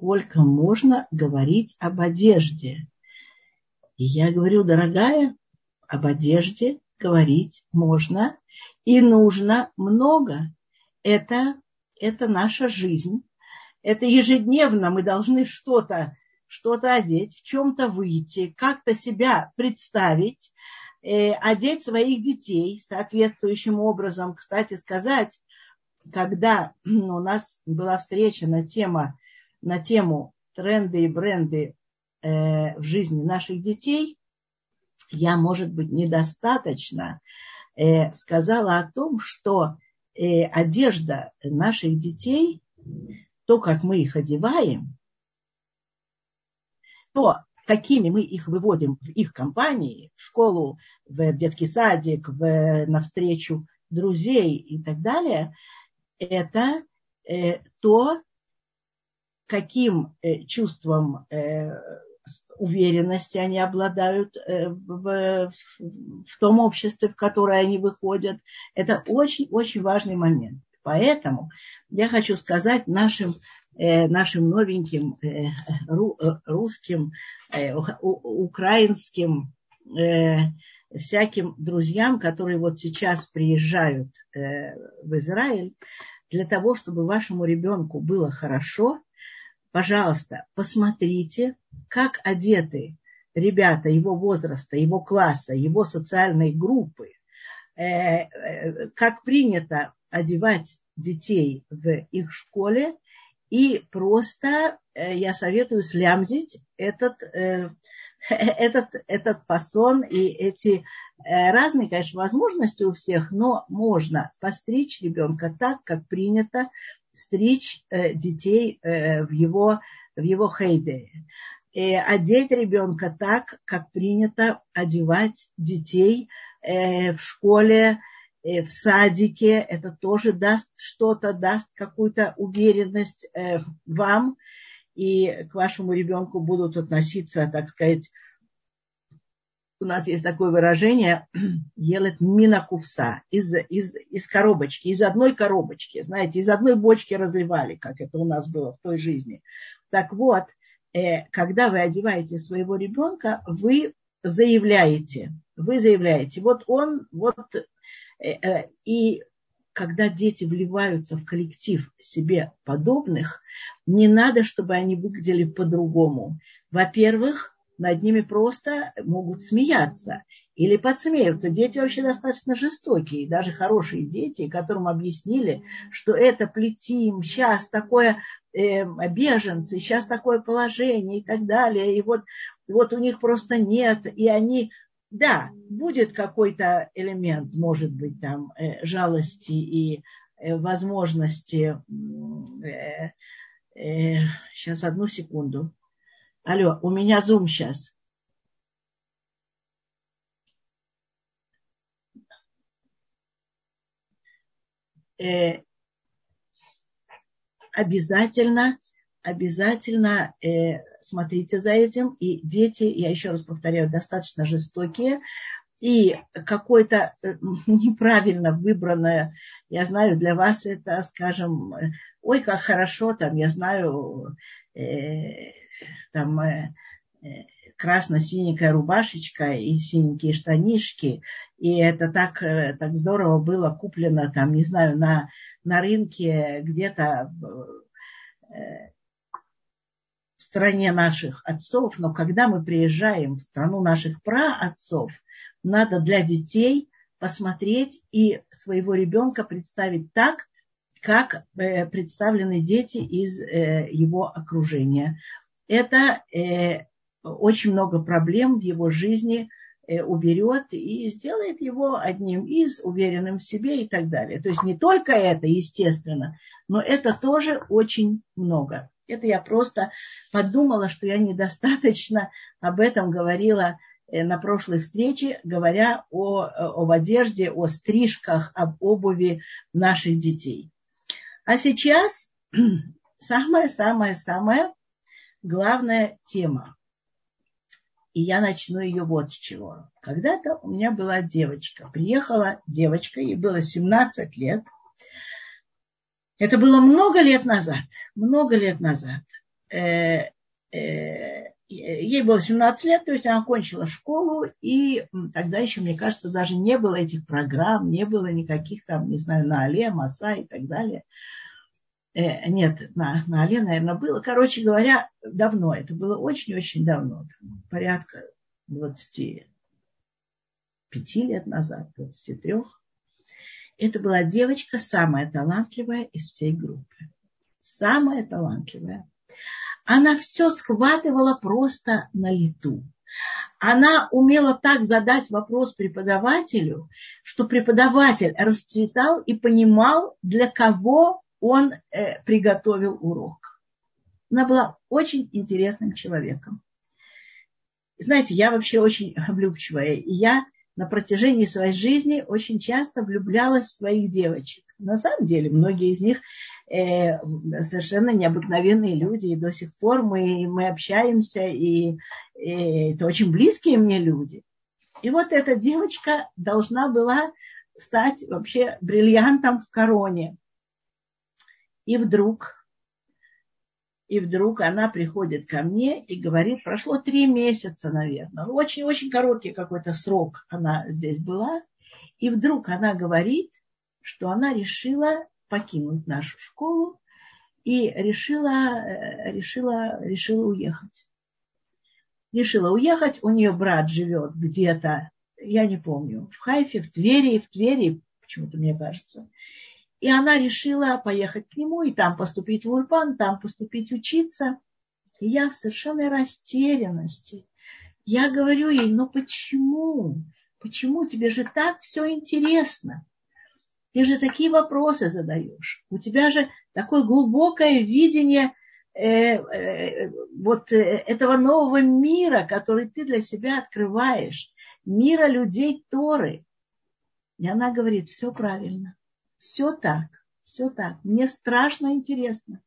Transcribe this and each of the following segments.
сколько можно говорить об одежде. И я говорю, дорогая, об одежде говорить можно и нужно много. Это, это наша жизнь. Это ежедневно мы должны что-то что-то одеть, в чем-то выйти, как-то себя представить, э, одеть своих детей соответствующим образом. Кстати сказать, когда у нас была встреча на, тема, на тему тренды и бренды э, в жизни наших детей, я, может быть, недостаточно э, сказала о том, что э, одежда наших детей, то, как мы их одеваем, то, какими мы их выводим в их компании, в школу, в детский садик, в, навстречу друзей и так далее, это э, то, каким э, чувством э, уверенности они обладают э, в, в том обществе, в которое они выходят. Это очень-очень важный момент. Поэтому я хочу сказать нашим, нашим новеньким русским, украинским всяким друзьям, которые вот сейчас приезжают в Израиль, для того, чтобы вашему ребенку было хорошо, пожалуйста, посмотрите, как одеты ребята его возраста, его класса, его социальной группы, э, э, как принято одевать детей в их школе, и просто э, я советую слямзить этот, этот, этот фасон и эти разные, конечно, возможности у всех, но можно постричь ребенка так, как принято стричь э, детей э, в его, в его хейде. И одеть ребенка так, как принято одевать детей э, в школе, в садике. Это тоже даст что-то, даст какую-то уверенность вам. И к вашему ребенку будут относиться, так сказать, у нас есть такое выражение, елет мина кувса, из, из, из коробочки, из одной коробочки, знаете, из одной бочки разливали, как это у нас было в той жизни. Так вот, э, когда вы одеваете своего ребенка, вы заявляете, вы заявляете, вот он, вот, э, э, и когда дети вливаются в коллектив себе подобных, не надо, чтобы они выглядели по-другому. Во-первых, над ними просто могут смеяться или подсмеиваться. Дети вообще достаточно жестокие, даже хорошие дети, которым объяснили, что это плетим, сейчас такое э, беженцы, сейчас такое положение и так далее. И вот, вот у них просто нет, и они да, будет какой-то элемент, может быть, там э, жалости и э, возможности. Э, э, сейчас одну секунду. Алло, у меня зум сейчас. Э, обязательно, обязательно э, смотрите за этим. И дети, я еще раз повторяю, достаточно жестокие. И какое-то э, неправильно выбранное, я знаю, для вас это, скажем, ой, как хорошо, там, я знаю, э, там э, э, красно-синенькая рубашечка и синенькие штанишки. И это так, э, так здорово было куплено там, не знаю, на, на рынке где-то в стране наших отцов. Но когда мы приезжаем в страну наших праотцов, надо для детей посмотреть и своего ребенка представить так, как представлены дети из его окружения это э, очень много проблем в его жизни э, уберет и сделает его одним из, уверенным в себе и так далее. То есть не только это, естественно, но это тоже очень много. Это я просто подумала, что я недостаточно об этом говорила э, на прошлой встрече, говоря о, об одежде, о стрижках, об обуви наших детей. А сейчас самое-самое-самое главная тема. И я начну ее вот с чего. Когда-то у меня была девочка. Приехала девочка, ей было 17 лет. Это было много лет назад. Много лет назад. э, э, ей было 17 лет, то есть она окончила школу, и тогда еще, мне кажется, даже не было этих программ, не было никаких там, не знаю, на Але, Маса и так далее. Э, нет, на, на Але, наверное, было. Короче говоря, давно. Это было очень-очень давно. Порядка 25 лет назад, 23. Это была девочка самая талантливая из всей группы. Самая талантливая. Она все схватывала просто на лету. Она умела так задать вопрос преподавателю, что преподаватель расцветал и понимал, для кого он э, приготовил урок. Она была очень интересным человеком. Знаете, я вообще очень влюбчивая. И я на протяжении своей жизни очень часто влюблялась в своих девочек. На самом деле, многие из них э, совершенно необыкновенные люди, и до сих пор мы, мы общаемся, и, и это очень близкие мне люди. И вот эта девочка должна была стать вообще бриллиантом в короне. И вдруг, и вдруг она приходит ко мне и говорит, прошло три месяца, наверное, очень-очень короткий какой-то срок она здесь была, и вдруг она говорит, что она решила покинуть нашу школу и решила, э, решила, решила уехать. Решила уехать, у нее брат живет где-то, я не помню, в Хайфе, в Твери, в Твери, почему-то мне кажется. И она решила поехать к нему и там поступить в Ульпан, там поступить учиться. И я в совершенной растерянности. Я говорю ей, ну почему? Почему тебе же так все интересно? Ты же такие вопросы задаешь. У тебя же такое глубокое видение э, э, вот э, этого нового мира, который ты для себя открываешь. Мира людей Торы. И она говорит, все правильно. Все так, все так. Мне страшно интересно.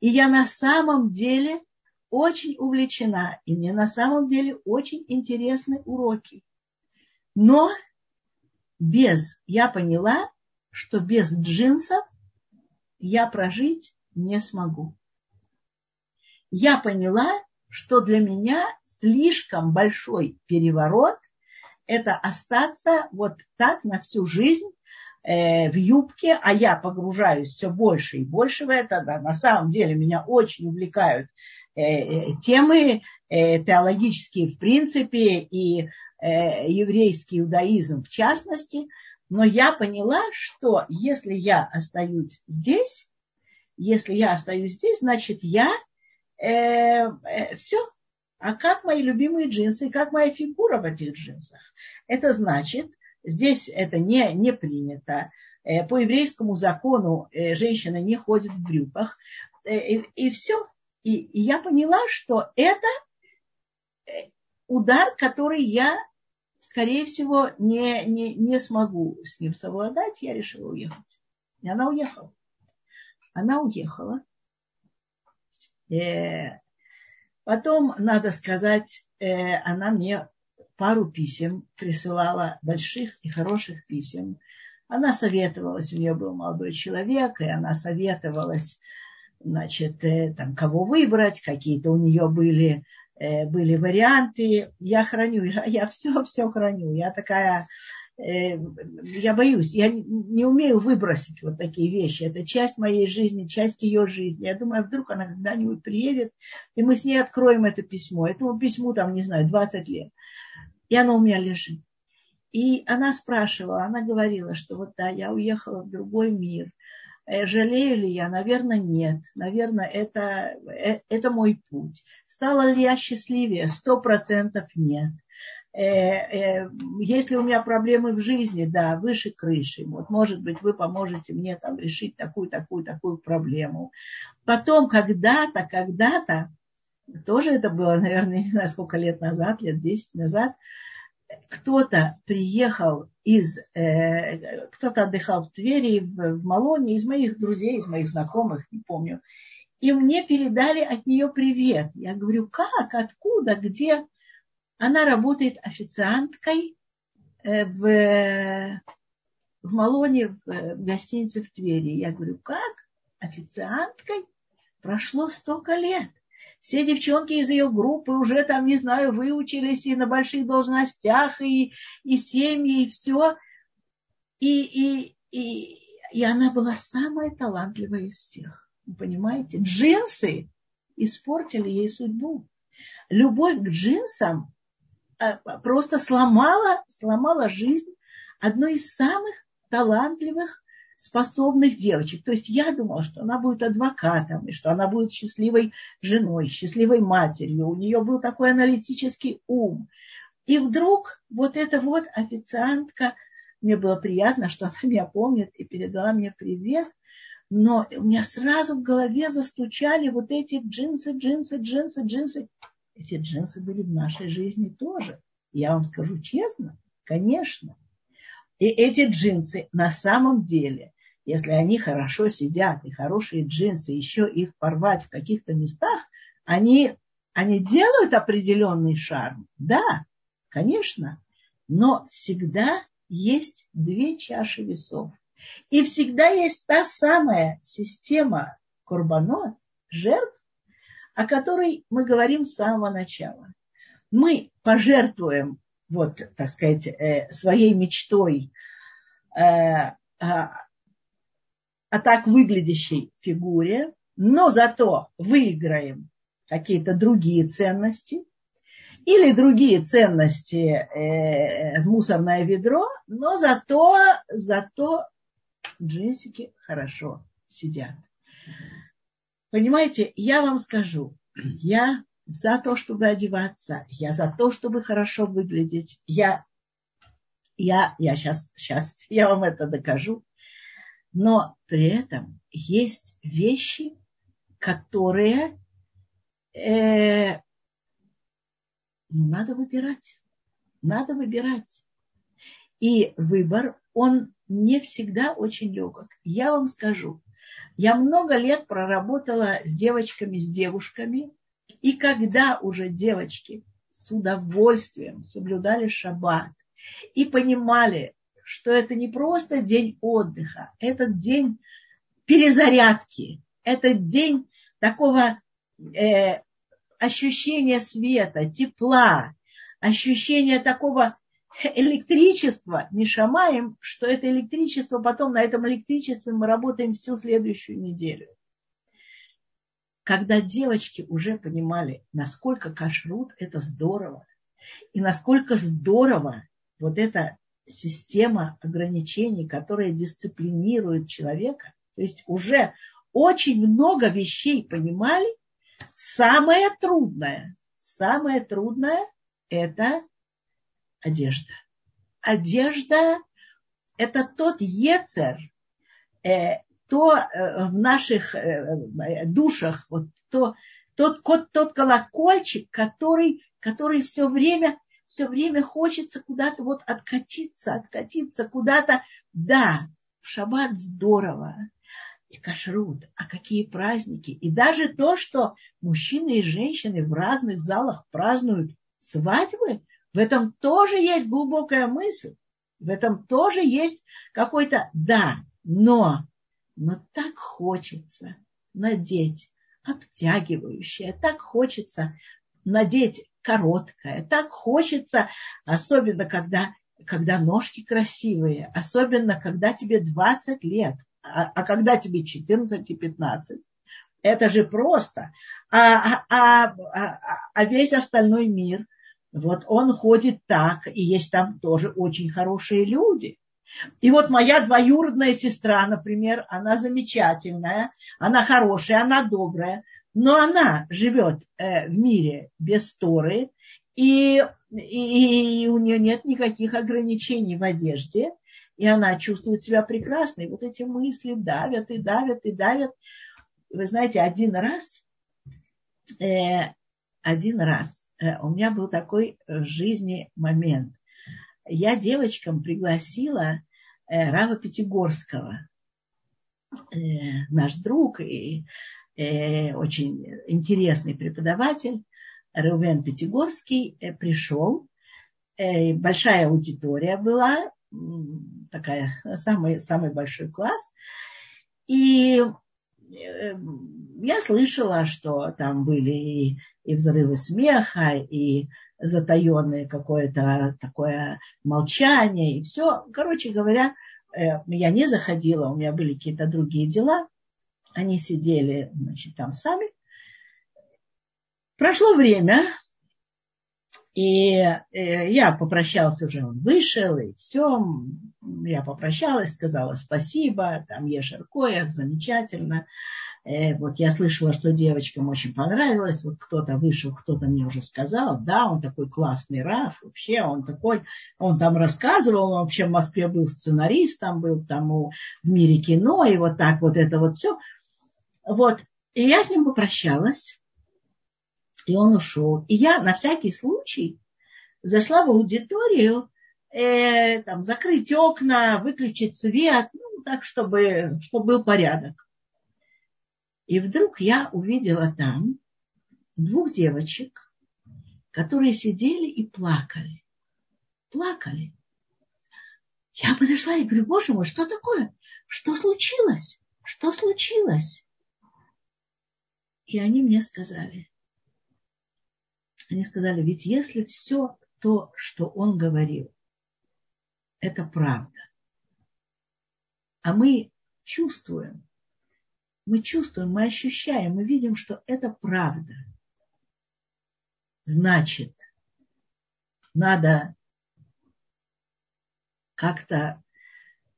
И я на самом деле очень увлечена. И мне на самом деле очень интересны уроки. Но без, я поняла, что без джинсов я прожить не смогу. Я поняла, что для меня слишком большой переворот – это остаться вот так на всю жизнь в юбке, а я погружаюсь все больше и больше в это. Да, на самом деле меня очень увлекают э, э, темы теологические в принципе и еврейский иудаизм в частности. Но я поняла, что если я остаюсь здесь, если я остаюсь здесь, значит я э, э, все. А как мои любимые джинсы, как моя фигура в этих джинсах? Это значит, Здесь это не, не принято. Э, по еврейскому закону э, женщина не ходит в брюках. Э, и, и все. И, и я поняла, что это удар, который я, скорее всего, не, не, не смогу с ним совладать. Я решила уехать. И она уехала. Она уехала. Потом, надо сказать, она мне пару писем присылала, больших и хороших писем. Она советовалась, у нее был молодой человек, и она советовалась, значит, э, там, кого выбрать, какие-то у нее были, э, были варианты. Я храню, я, я все, все храню. Я такая, я боюсь, я не умею выбросить вот такие вещи. Это часть моей жизни, часть ее жизни. Я думаю, вдруг она когда-нибудь приедет, и мы с ней откроем это письмо. Этому письму, там, не знаю, 20 лет и оно у меня лежит. И она спрашивала, она говорила, что вот да, я уехала в другой мир. Э, жалею ли я? Наверное, нет. Наверное, это, э, это мой путь. Стала ли я счастливее? Сто процентов нет. Э, если у меня проблемы в жизни, да, выше крыши. Вот, может быть, вы поможете мне там решить такую, такую, такую проблему. Потом, когда-то, когда-то, тоже это было, наверное, не знаю, сколько лет назад, лет 10 назад, кто-то приехал из, э, кто-то отдыхал в Твери, в, в Малоне, из моих друзей, из моих знакомых, не помню, и мне передали от нее привет. Я говорю, как, откуда, где? Она работает официанткой э, в, в Малоне, в, в гостинице в Твери. Я говорю, как? Официанткой? Прошло столько лет. все девчонки из ее группы уже там, не знаю, выучились и на больших должностях, и, и семьи, и все. И, и, и, и она была самая талантливая из всех. Вы понимаете? Джинсы испортили ей судьбу. Любовь к джинсам просто сломала, сломала жизнь одной из самых талантливых, способных девочек. То есть я думала, что она будет адвокатом, и что она будет счастливой женой, счастливой матерью. У нее был такой аналитический ум. И вдруг вот эта вот официантка, мне было приятно, что она меня помнит и передала мне привет, но у меня сразу в голове застучали вот эти джинсы, джинсы, джинсы, джинсы. Эти джинсы были в нашей жизни тоже. Я вам скажу честно, конечно. И эти джинсы на самом деле, если они хорошо сидят, и хорошие джинсы, еще их порвать в каких-то местах, они, они делают определенный шарм. Да, конечно. Но всегда есть две чаши весов. И всегда есть та самая система курбанот, жертв, о которой мы говорим с самого начала. Мы пожертвуем, вот, так сказать, э, своей мечтой э, о, так выглядящей фигуре, но зато выиграем какие-то другие ценности или другие ценности э, в мусорное ведро, но зато, зато джинсики хорошо сидят. Понимаете, я вам скажу, я за то, чтобы одеваться, я за то, чтобы хорошо выглядеть, я, я, я сейчас, сейчас я вам это докажу, но при этом есть вещи, которые э, ну, надо выбирать, надо выбирать. И выбор, он не всегда очень легок. Я вам скажу, я много лет проработала с девочками, с девушками, и когда уже девочки с удовольствием соблюдали шаббат и понимали, что это не просто день отдыха, это день перезарядки, это день такого э, ощущения света, тепла, ощущения такого электричество не шамаем, что это электричество, потом на этом электричестве мы работаем всю следующую неделю. Когда девочки уже понимали, насколько кашрут – это здорово, и насколько здорово вот эта система ограничений, которая дисциплинирует человека, то есть уже очень много вещей понимали, самое трудное, самое трудное – это одежда. Одежда – это тот ецер, э, то э, в наших э, душах, вот то, тот, тот, тот колокольчик, который, который все время, все время хочется куда-то вот откатиться, откатиться куда-то. Да, в шаббат здорово, и кашрут, а какие праздники. И даже то, что мужчины и женщины в разных залах празднуют свадьбы, в этом тоже есть глубокая мысль. В этом тоже есть какой-то да, но, но так хочется надеть обтягивающее, так хочется надеть короткое, так хочется, особенно когда, когда ножки красивые, особенно когда тебе 20 лет, а, а когда тебе 14 и 15. Это же просто. А, а, а, а весь остальной мир – вот он ходит так, и есть там тоже очень хорошие люди. И вот моя двоюродная сестра, например, она замечательная, она хорошая, она добрая, но она живет э, в мире без Торы, и, и, и у нее нет никаких ограничений в одежде, и она чувствует себя прекрасно. И вот эти мысли давят и давят и давят. Вы знаете, один раз, э, один раз у меня был такой в жизни момент. Я девочкам пригласила э, Рава Пятигорского, э, наш друг и очень интересный преподаватель, Рувен Пятигорский, пришел. Большая аудитория была, такая, самый, самый большой класс. И я слышала, что там были и, и взрывы смеха, и затаенное какое-то такое молчание, и все. Короче говоря, э, я не заходила, у меня были какие-то другие дела. Они сидели, значит, там сами. Прошло время, и э, я попрощалась уже, он вышел, и все. Я попрощалась, сказала спасибо, там Ешеркоев, замечательно. Э, вот я слышала, что девочкам очень понравилось. Вот кто-то вышел, кто-то мне уже сказал, да, он такой классный Раф, вообще он такой, он там рассказывал, он вообще в Москве был сценаристом, был там в мире кино, и вот так вот это вот все. Вот, и я с ним попрощалась, и он ушел. И я на всякий случай зашла в аудиторию, э, там, закрыть окна, выключить свет, ну, так, чтобы, чтобы был порядок. И вдруг я увидела там двух девочек, которые сидели и плакали. Плакали. Я подошла и говорю, боже мой, что такое? Что случилось? Что случилось? И они мне сказали, они сказали, ведь если все то, что он говорил, это правда, а мы чувствуем, мы чувствуем, мы ощущаем, мы видим, что это правда. Значит, надо как-то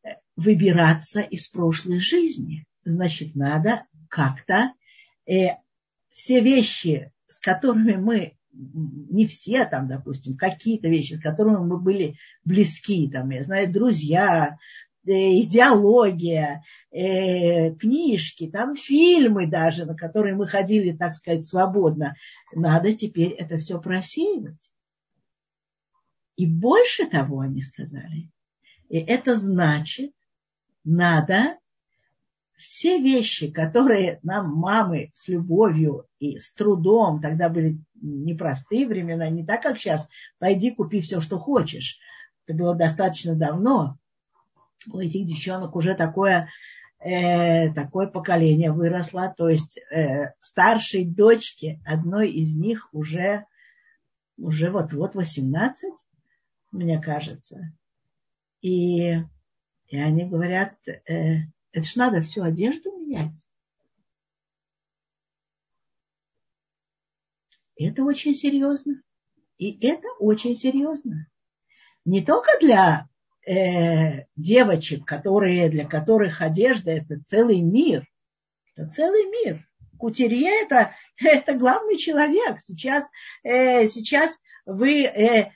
э, выбираться из прошлой жизни. Значит, надо как-то э, все вещи, с которыми мы, не все там, допустим, какие-то вещи, с которыми мы были близки, там, я знаю, друзья, Э, идеология, э, книжки, там фильмы даже, на которые мы ходили, так сказать, свободно. Надо теперь это все просеивать. И больше того они сказали. И это значит, надо все вещи, которые нам мамы с любовью и с трудом, тогда были непростые времена, не так, как сейчас, пойди купи все, что хочешь. Это было достаточно давно у этих девчонок уже такое, э, такое поколение выросло. То есть э, старшей дочке одной из них уже, уже вот-вот 18, мне кажется. И, и они говорят, э, это ж надо всю одежду менять. Это очень серьезно. И это очень серьезно. Не только для э, девочек, которые, для которых одежда это целый мир. Это целый мир. Кутерье это, это главный человек. Сейчас, э, сейчас вы э,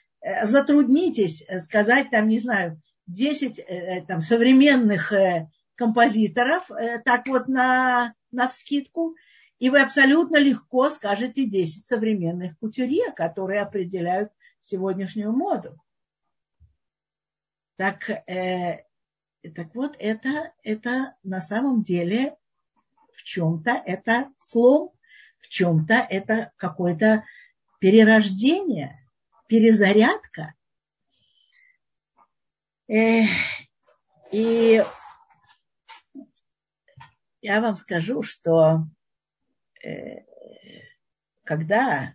затруднитесь сказать, там, не знаю, 10 э, там, современных э, композиторов, э, так вот на, на вскидку, и вы абсолютно легко скажете 10 современных кутюрье, которые определяют сегодняшнюю моду. Так, э, так вот, это, это на самом деле в чем-то это слом, в чем-то это какое-то перерождение, перезарядка. Э, и я вам скажу, что э, когда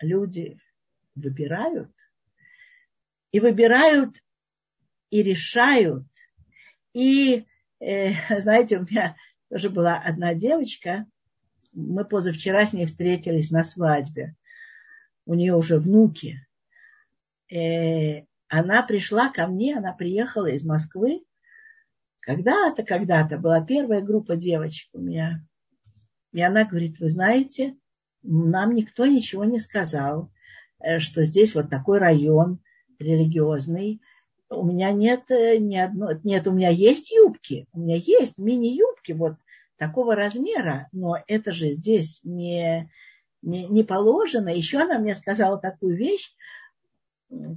люди выбирают, и выбирают и решают. И, э, знаете, у меня тоже была одна девочка, мы позавчера с ней встретились на свадьбе. У нее уже внуки. Э, она пришла ко мне, она приехала из Москвы. Когда-то, когда-то была первая группа девочек у меня. И она говорит, вы знаете, нам никто ничего не сказал, э, что здесь вот такой район религиозный, у меня нет э, ни одной, нет, у меня есть юбки, у меня есть мини-юбки вот такого размера, но это же здесь не, не, не положено. Еще она мне сказала такую вещь,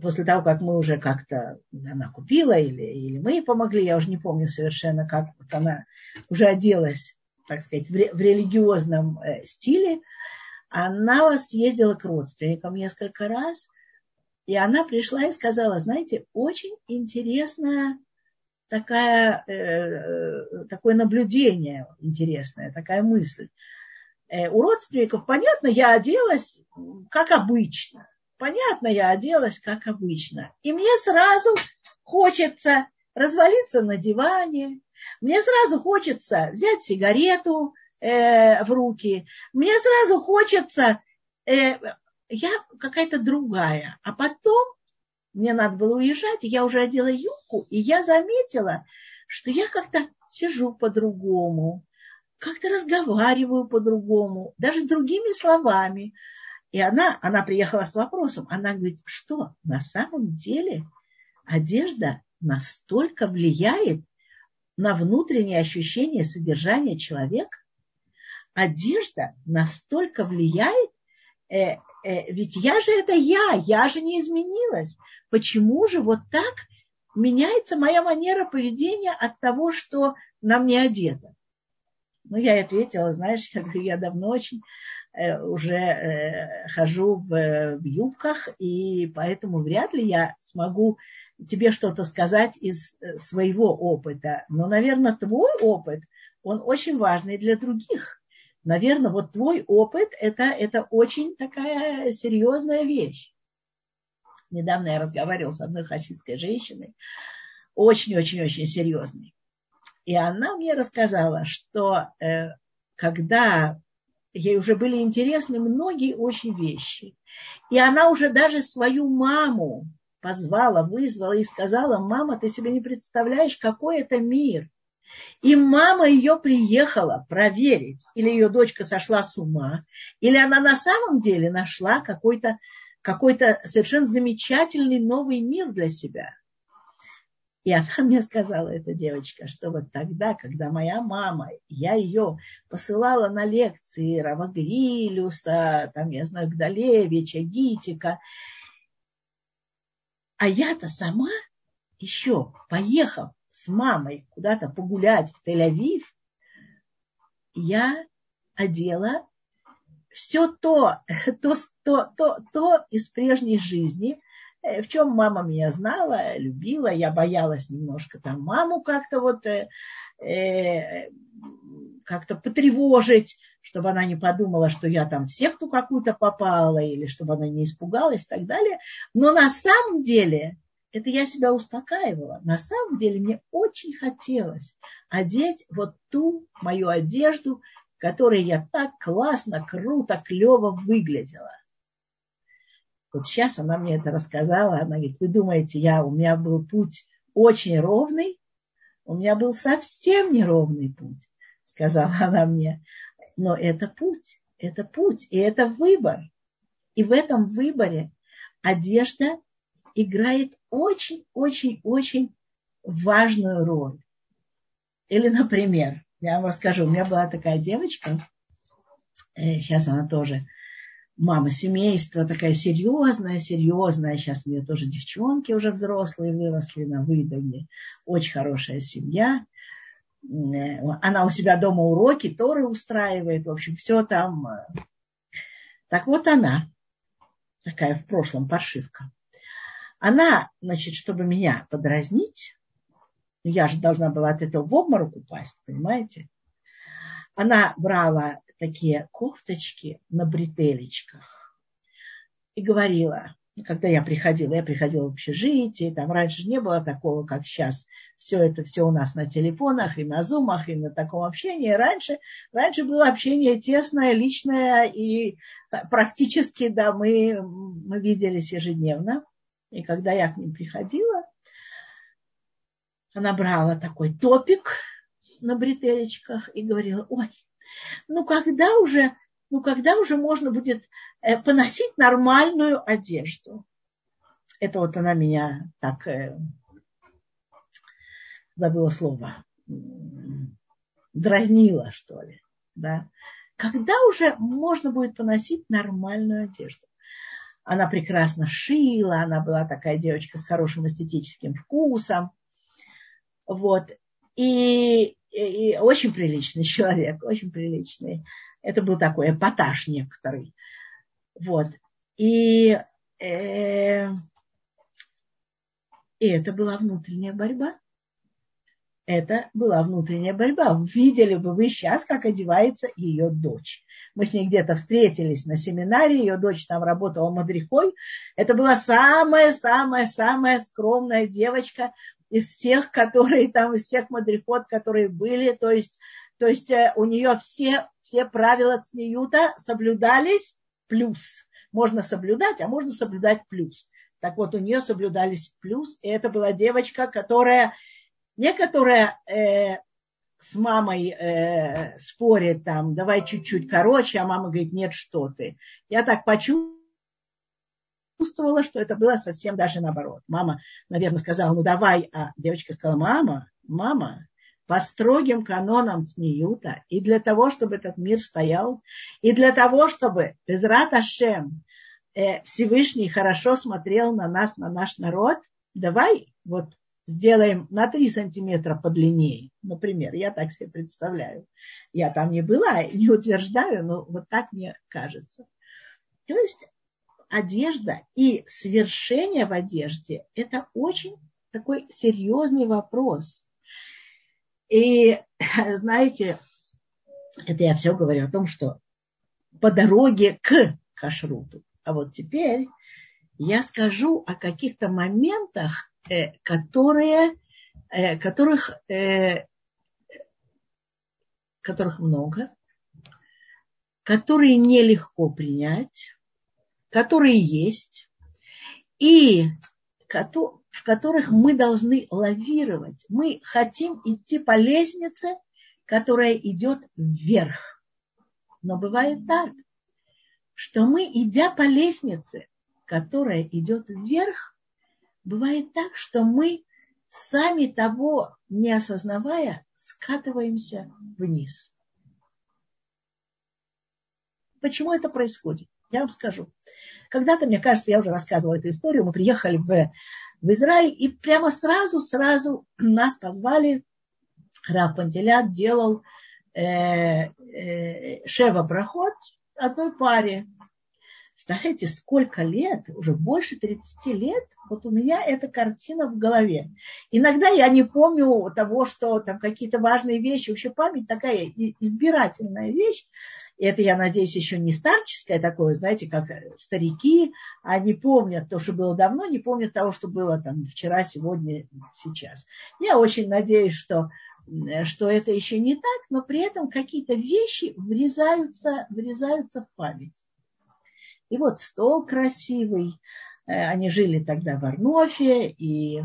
после того, как мы уже как-то, она купила или, или мы ей помогли, я уже не помню совершенно, как вот она уже оделась, так сказать, в, в религиозном э, стиле. Она съездила к родственникам несколько раз – и она пришла и сказала, знаете, очень интересная такая, э, такое наблюдение интересное, такая мысль. Э, у родственников, понятно, я оделась как обычно. Понятно, я оделась как обычно. И мне сразу хочется развалиться на диване, мне сразу хочется взять сигарету э, в руки, мне сразу хочется, э, я какая-то другая. А потом мне надо было уезжать, я уже одела юбку, и я заметила, что я как-то сижу по-другому, как-то разговариваю по-другому, даже другими словами. И она, она приехала с вопросом, она говорит, что на самом деле одежда настолько влияет на внутреннее ощущение содержания человека? Одежда настолько влияет, э, э, ведь я же это я, я же не изменилась. Почему же вот так меняется моя манера поведения от того, что на мне одето? Ну, я ответила, знаешь, я говорю, я давно очень уже э, хожу в, в юбках, и поэтому вряд ли я смогу тебе что-то сказать из э, своего опыта. Но, наверное, твой опыт, он очень важный для других. Наверное, вот твой опыт это, это очень такая серьезная вещь. Недавно я разговаривала с одной хасидской женщиной, очень-очень-очень серьезной. И она мне рассказала, что э, когда ей уже были интересны многие очень вещи, и она уже даже свою маму позвала, вызвала и сказала, мама, ты себе не представляешь, какой это мир. И мама ее приехала проверить, или ее дочка сошла с ума, или она на самом деле нашла какой-то какой совершенно замечательный новый мир для себя. И она мне сказала, эта девочка, что вот тогда, когда моя мама, я ее посылала на лекции Рава Грилюса, там, я знаю, Гдалевича, Гитика, а я-то сама еще, поехав с мамой куда-то погулять в Тель-Авив, я одела все то, то, то, то, то из прежней жизни, в чем мама меня знала, любила, я боялась немножко там маму как-то вот э, э, как-то потревожить, чтобы она не подумала, что я там в секту какую-то попала, или чтобы она не испугалась и так далее. Но на самом деле, это я себя успокаивала, на самом деле мне очень хотелось одеть вот ту мою одежду, которой я так классно, круто, клево выглядела. Вот сейчас она мне это рассказала, она говорит, вы думаете, я, у меня был путь очень ровный, у меня был совсем неровный путь, сказала она мне. Но это путь, это путь, и это выбор. И в этом выборе одежда играет очень-очень-очень важную роль. Или, например, я вам расскажу, у меня была такая девочка, э, сейчас она тоже мама семейства, такая серьезная, серьезная. Сейчас у нее тоже девчонки уже взрослые выросли на выдане. Очень хорошая семья. Э, она у себя дома уроки, Торы устраивает, в общем, все там. Э. Так вот она, такая в прошлом паршивка. Она, значит, чтобы меня подразнить, я же должна была от этого в обморок упасть, понимаете? Она брала такие кофточки на бретелечках и говорила, когда я приходила, я приходила в общежитие, там раньше не было такого, как сейчас. Все это все у нас на телефонах и на зумах, и на таком общении. Раньше, раньше было общение тесное, личное, и практически, да, мы, мы виделись ежедневно. И когда я к ним приходила, она брала такой топик на бретелечках и говорила, ой, ну когда уже, ну когда уже можно будет Э, поносить нормальную одежду. Это вот она меня так э, забыла слово, дразнила, что ли. Да? Когда уже можно будет поносить нормальную одежду? Она прекрасно шила, она была такая девочка с хорошим эстетическим вкусом. Вот. И, и, очень приличный человек, очень приличный. Это был такой эпатаж некоторый. Вот. И, э, и это была внутренняя борьба. это была внутренняя борьба. Видели бы вы сейчас, как одевается ее дочь. Мы с ней где-то встретились на семинаре, ее дочь там работала мадрихой. Это была самая-самая-самая скромная девочка из всех, которые там, из всех мадрихот, которые были. То есть, то есть э, у нее все, все правила цниюта соблюдались плюс. Можно соблюдать, а можно соблюдать плюс. Так вот, у нее соблюдались плюс, и это была девочка, которая не которая э, с мамой э, спорит там, давай чуть-чуть короче, а мама говорит, нет, что ты. Я так почувствовала, что это было совсем даже наоборот. Мама, наверное, сказала, ну давай, а девочка сказала, мама, мама, по строгим канонам Цниюта, и для того, чтобы этот мир стоял, и для того, чтобы Безрат Ашем э, Всевышний хорошо смотрел на нас, на наш народ, давай вот сделаем на 3 сантиметра подлиннее, например, я так себе представляю. Я там не была, не утверждаю, но вот так мне кажется. То есть одежда и свершение в одежде – это очень такой серьезный вопрос. И знаете, это я все говорю о том, что по дороге к кашруту. А вот теперь я скажу о каких-то моментах, Э, которые, э, которых, э, которых много, которые нелегко принять, которые есть, и в которых мы должны лавировать. Мы хотим идти по лестнице, которая идет вверх. Но бывает так, что мы, идя по лестнице, которая идет вверх, бывает так, что мы, сами того не осознавая, скатываемся вниз. Почему это происходит? Я вам скажу. Когда-то, мне кажется, я уже рассказывала эту историю, мы приехали в, в Израиль, и прямо сразу, сразу нас позвали, Раб Пантелят делал э, э, Шева Брахот одной паре. Знаете, сколько лет, уже больше 30 лет, вот у меня эта картина в голове. Иногда я не помню того, что там какие-то важные вещи, вообще память такая избирательная вещь. Это, я надеюсь, еще не старческое такое, знаете, как старики, они помнят то, что было давно, не помнят того, что было там вчера, сегодня, сейчас. Я очень надеюсь, что что это еще не так, но при этом какие-то вещи врезаются, врезаются в память. И вот стол красивый. Э, они жили тогда в Арнофе, и...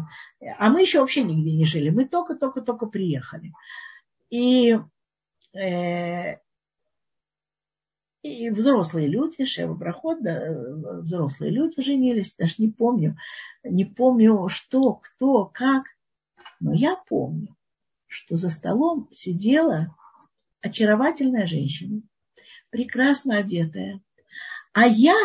а мы еще вообще нигде не жили. Мы только-только-только приехали. И, э, и взрослые люди, Шева Брахот, да, взрослые люди женились, даже не помню, не помню, что, кто, как. Но я помню, что за столом сидела очаровательная женщина, прекрасно одетая, а я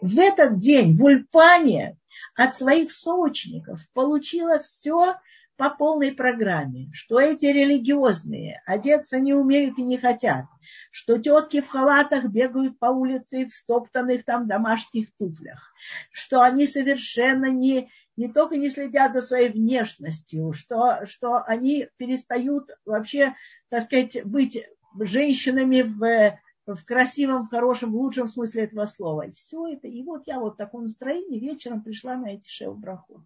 в этот день в Ульпане от своих соучеников получила все по полной программе, что эти религиозные одеться не умеют и не хотят, что тетки в халатах бегают по улице в стоптанных там домашних туфлях, что они совершенно не, не только не следят за своей внешностью, что, что они перестают вообще, так сказать, быть женщинами в в красивом, в хорошем, в лучшем смысле этого слова. И все это. И вот я вот в таком настроении вечером пришла на эти шеу браху.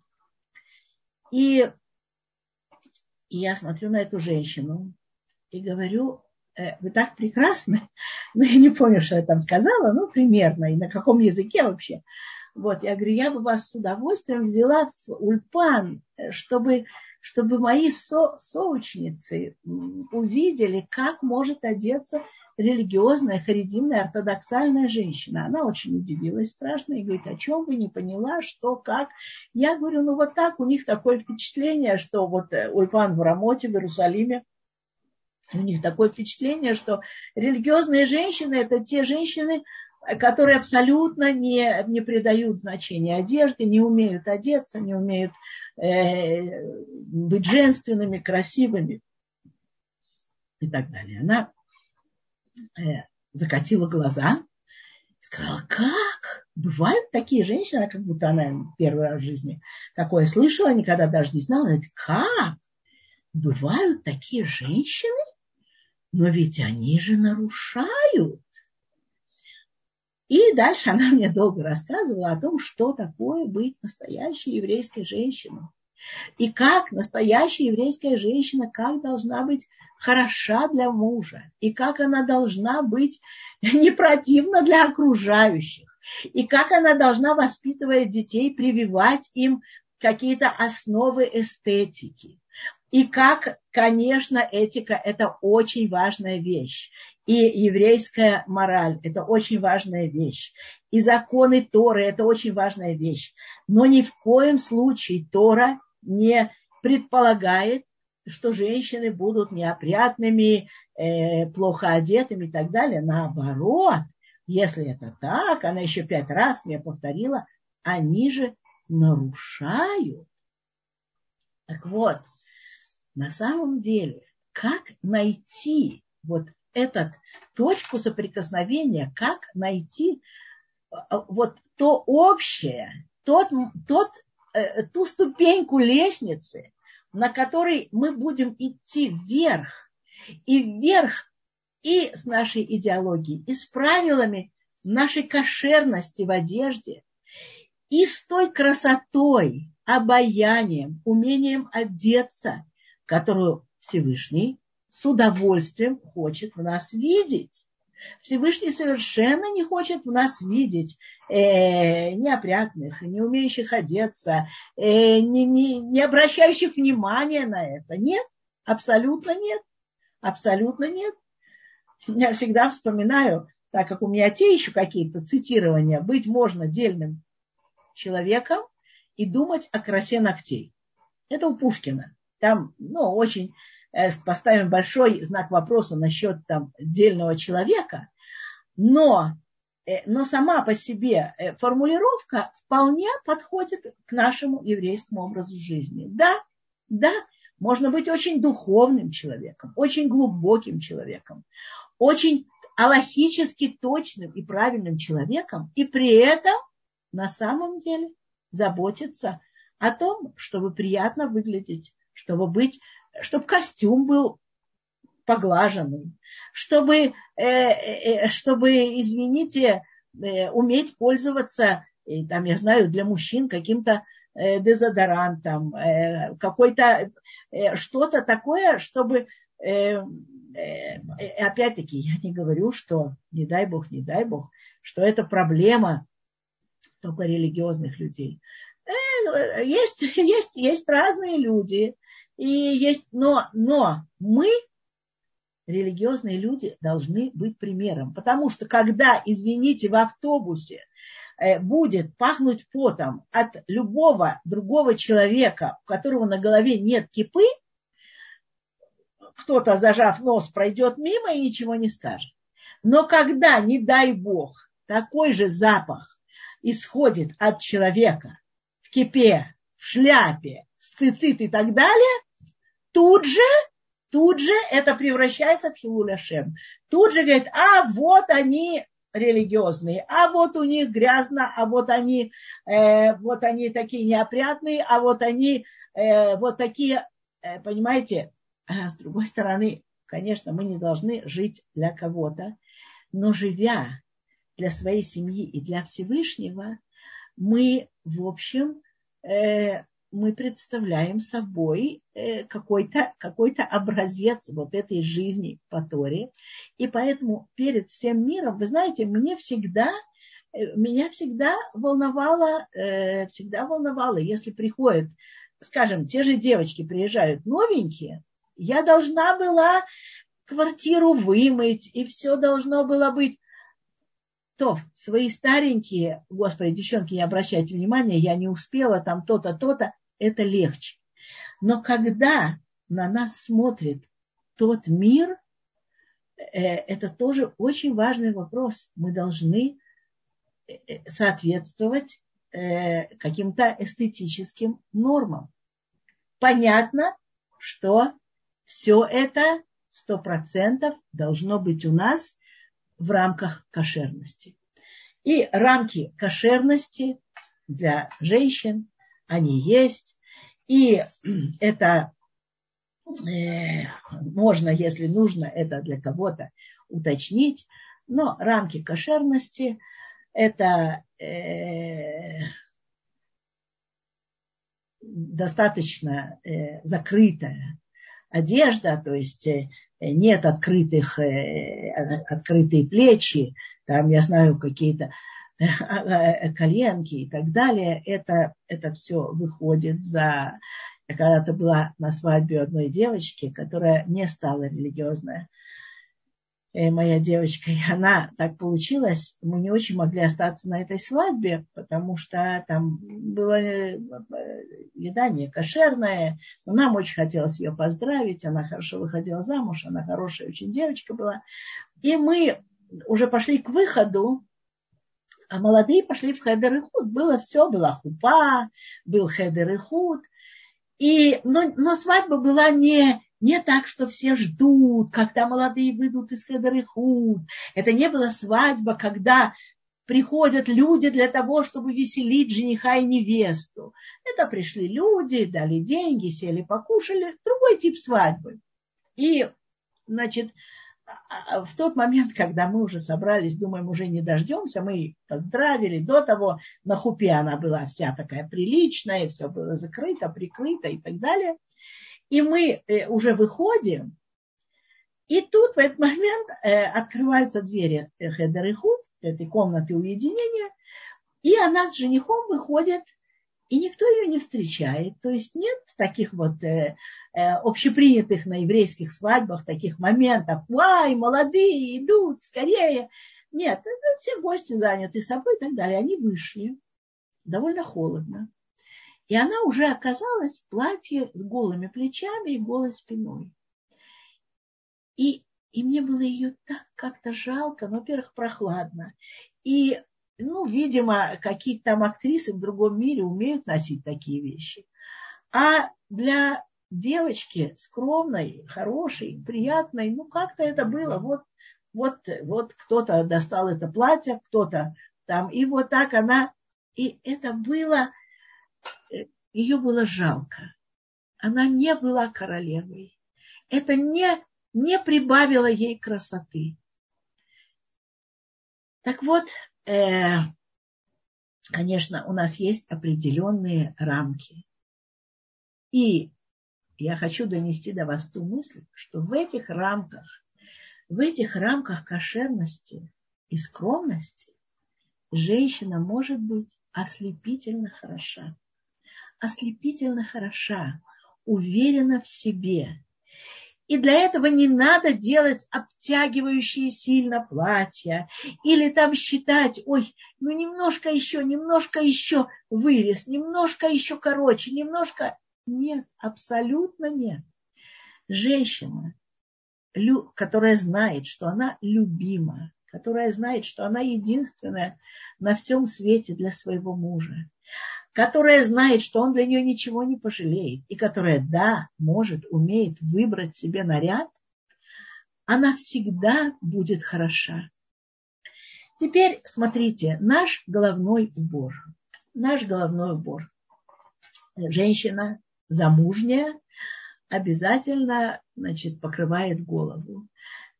И, и я смотрю на эту женщину и говорю, э, вы так прекрасны. Ну, я не помню, что я там сказала, ну, примерно, и на каком языке вообще. Вот, я говорю, я бы вас с удовольствием взяла в ульпан, э, чтобы, чтобы мои со, соучницы увидели, как может одеться религиозная, харидимная, ортодоксальная женщина. Она очень удивилась страшно и говорит, о чем вы не поняла, что, как. Я говорю, ну вот так, у них такое впечатление, что вот э, Ульпан в Рамоте, в Иерусалиме, у них такое впечатление, что религиозные женщины это те женщины, которые абсолютно не, не придают значения одежде, не умеют одеться, не умеют э, быть женственными, красивыми и так далее. Она закатила глаза и сказала, как? Бывают такие женщины, как будто она первый раз в жизни такое слышала, никогда даже не знала. Говорит, как? бывают такие женщины, но ведь они же нарушают. И дальше она мне долго рассказывала о том, что такое быть настоящей еврейской женщиной. И как настоящая еврейская женщина, как должна быть хороша для мужа, и как она должна быть не противна для окружающих, и как она должна, воспитывая детей, прививать им какие-то основы эстетики. И как, конечно, этика – это очень важная вещь. И еврейская мораль – это очень важная вещь. И законы Торы – это очень важная вещь. Но ни в коем случае Тора не предполагает, что женщины будут неопрятными, э, плохо одетыми и так далее. Наоборот, если это так, она еще пять раз мне повторила, они же нарушают. Так вот, на самом деле, как найти вот эту точку соприкосновения, как найти э, вот то общее, тот, тот Э, ту ступеньку лестницы, на которой мы будем идти вверх, и вверх и с нашей идеологией, и с правилами нашей кошерности в одежде, и с той красотой, обаянием, умением одеться, которую Всевышний с удовольствием хочет в нас видеть. Всевышний совершенно не хочет в нас видеть э, неопрятных, не умеющих одеться, э, не, не, не обращающих внимания на это. Нет, абсолютно нет. Абсолютно нет. Я всегда вспоминаю, так как у меня те еще какие-то цитирования, быть можно дельным человеком и думать о красе ногтей. Это у Пушкина. Там, ну, очень поставим большой знак вопроса насчет там дельного человека, но, э, но сама по себе э, формулировка вполне подходит к нашему еврейскому образу жизни. Да, да, можно быть очень духовным человеком, очень глубоким человеком, очень аллахически точным и правильным человеком, и при этом на самом деле заботиться о том, чтобы приятно выглядеть, чтобы быть чтобы костюм был поглаженный, чтобы, э, э, чтобы извините, э, уметь пользоваться, там, я знаю, для мужчин каким-то дезодорантом, какой-то что-то такое, чтобы опять-таки я не говорю, что не дай бог, не дай бог, что это проблема только религиозных людей. Есть, есть, есть разные люди, и есть, но, но мы, религиозные люди, должны быть примером. Потому что когда, извините, в автобусе э, будет пахнуть потом от любого другого человека, у которого на голове нет кипы, кто-то, зажав нос, пройдет мимо и ничего не скажет. Но когда, не дай бог, такой же запах исходит от человека в кипе, в шляпе, с цицит и так далее, тут же, тут же это превращается в хилуляшем. Тут же говорит, а вот они религиозные, а вот у них грязно, а вот они, э, вот они такие неопрятные, а вот они э, вот такие, э, понимаете, а с другой стороны, конечно, мы не должны жить для кого-то, но живя для своей семьи и для Всевышнего, мы, в общем, э, мы представляем собой э, какой-то какой образец вот этой жизни по Торе. И поэтому перед всем миром, вы знаете, мне всегда, э, меня всегда волновало, э, всегда волновало, если приходят, скажем, те же девочки приезжают новенькие, я должна была квартиру вымыть, и все должно было быть то свои старенькие, господи, девчонки, не обращайте внимания, я не успела, там то-то, то-то, это легче. Но когда на нас смотрит тот мир, э, это тоже очень важный вопрос. Мы должны э, э, соответствовать каким-то эстетическим нормам. Понятно, что все это сто процентов должно быть у нас в рамках кошерности. И рамки кошерности для женщин, они есть. И это э, можно, если нужно, это для кого-то уточнить, но рамки кошерности – это э, достаточно э, закрытая одежда, то есть э, нет открытых, э, открытые плечи, там, я знаю, какие-то э, коленки и так далее. Это, это все выходит за... Я когда-то была на свадьбе одной девочки, которая не стала религиозная, моя девочка, и она так получилось, мы не очень могли остаться на этой свадьбе, потому что там было э, еда не кошерная, но нам очень хотелось ее поздравить, она хорошо выходила замуж, она хорошая очень девочка была. И мы уже пошли к выходу, а молодые пошли в חדר ייחוד. Было все, была хупа, был חדר ייחוד. И, но, но свадьба была не не так, что все ждут, когда молодые выйдут из חדר ייחוד. Это не была свадьба, когда приходят люди для того, чтобы веселить жениха и невесту. Это пришли люди, дали деньги, сели, покушали. Другой тип свадьбы. И, значит, а, а, в тот момент, когда мы уже собрались, думаем, уже не дождемся, мы поздравили. До того на хупе она была вся такая приличная, все было закрыто, прикрыто и так далее и мы э, уже выходим, и тут в этот момент э, открываются двери Хедер и Худ, этой комнаты уединения, и она с женихом выходит, и никто ее не встречает. То есть нет таких вот э, э, общепринятых на еврейских свадьбах таких моментов. Вай, молодые идут, скорее. Нет, все гости заняты собой и так далее. Они вышли. Довольно холодно. И она уже оказалась в платье с голыми плечами и голой спиной. И, и мне было ее так как-то жалко, ну, во-первых, прохладно. И, ну, видимо, какие-то там актрисы в другом мире умеют носить такие вещи. А для девочки скромной, хорошей, приятной, ну, как-то это было. Вот, вот, вот кто-то достал это платье, кто-то там, и вот так она, и это было, ее было жалко. Она не была королевой. Это не, не прибавило ей красоты. Так вот, э, конечно, у нас есть определенные рамки. И я хочу донести до вас ту мысль, что в этих рамках, в этих рамках кошерности и скромности женщина может быть ослепительно хороша ослепительно хороша, уверена в себе. И для этого не надо делать обтягивающие сильно платья или там считать, ой, ну немножко еще, немножко еще вырез, немножко еще короче, немножко... Нет, абсолютно нет. Женщина, которая знает, что она любима, которая знает, что она единственная на всем свете для своего мужа, которая знает, что он для нее ничего не пожалеет, и которая, да, может, умеет выбрать себе наряд, она всегда будет хороша. Теперь смотрите, наш головной убор. Наш головной убор. Женщина замужняя обязательно значит, покрывает голову.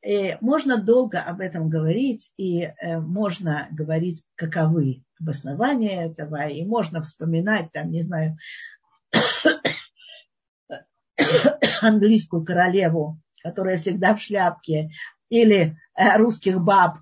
И можно долго об этом говорить, и э, можно говорить, каковы обоснования этого, и можно вспоминать, там, не знаю, английскую королеву, которая всегда в шляпке, или э, русских баб,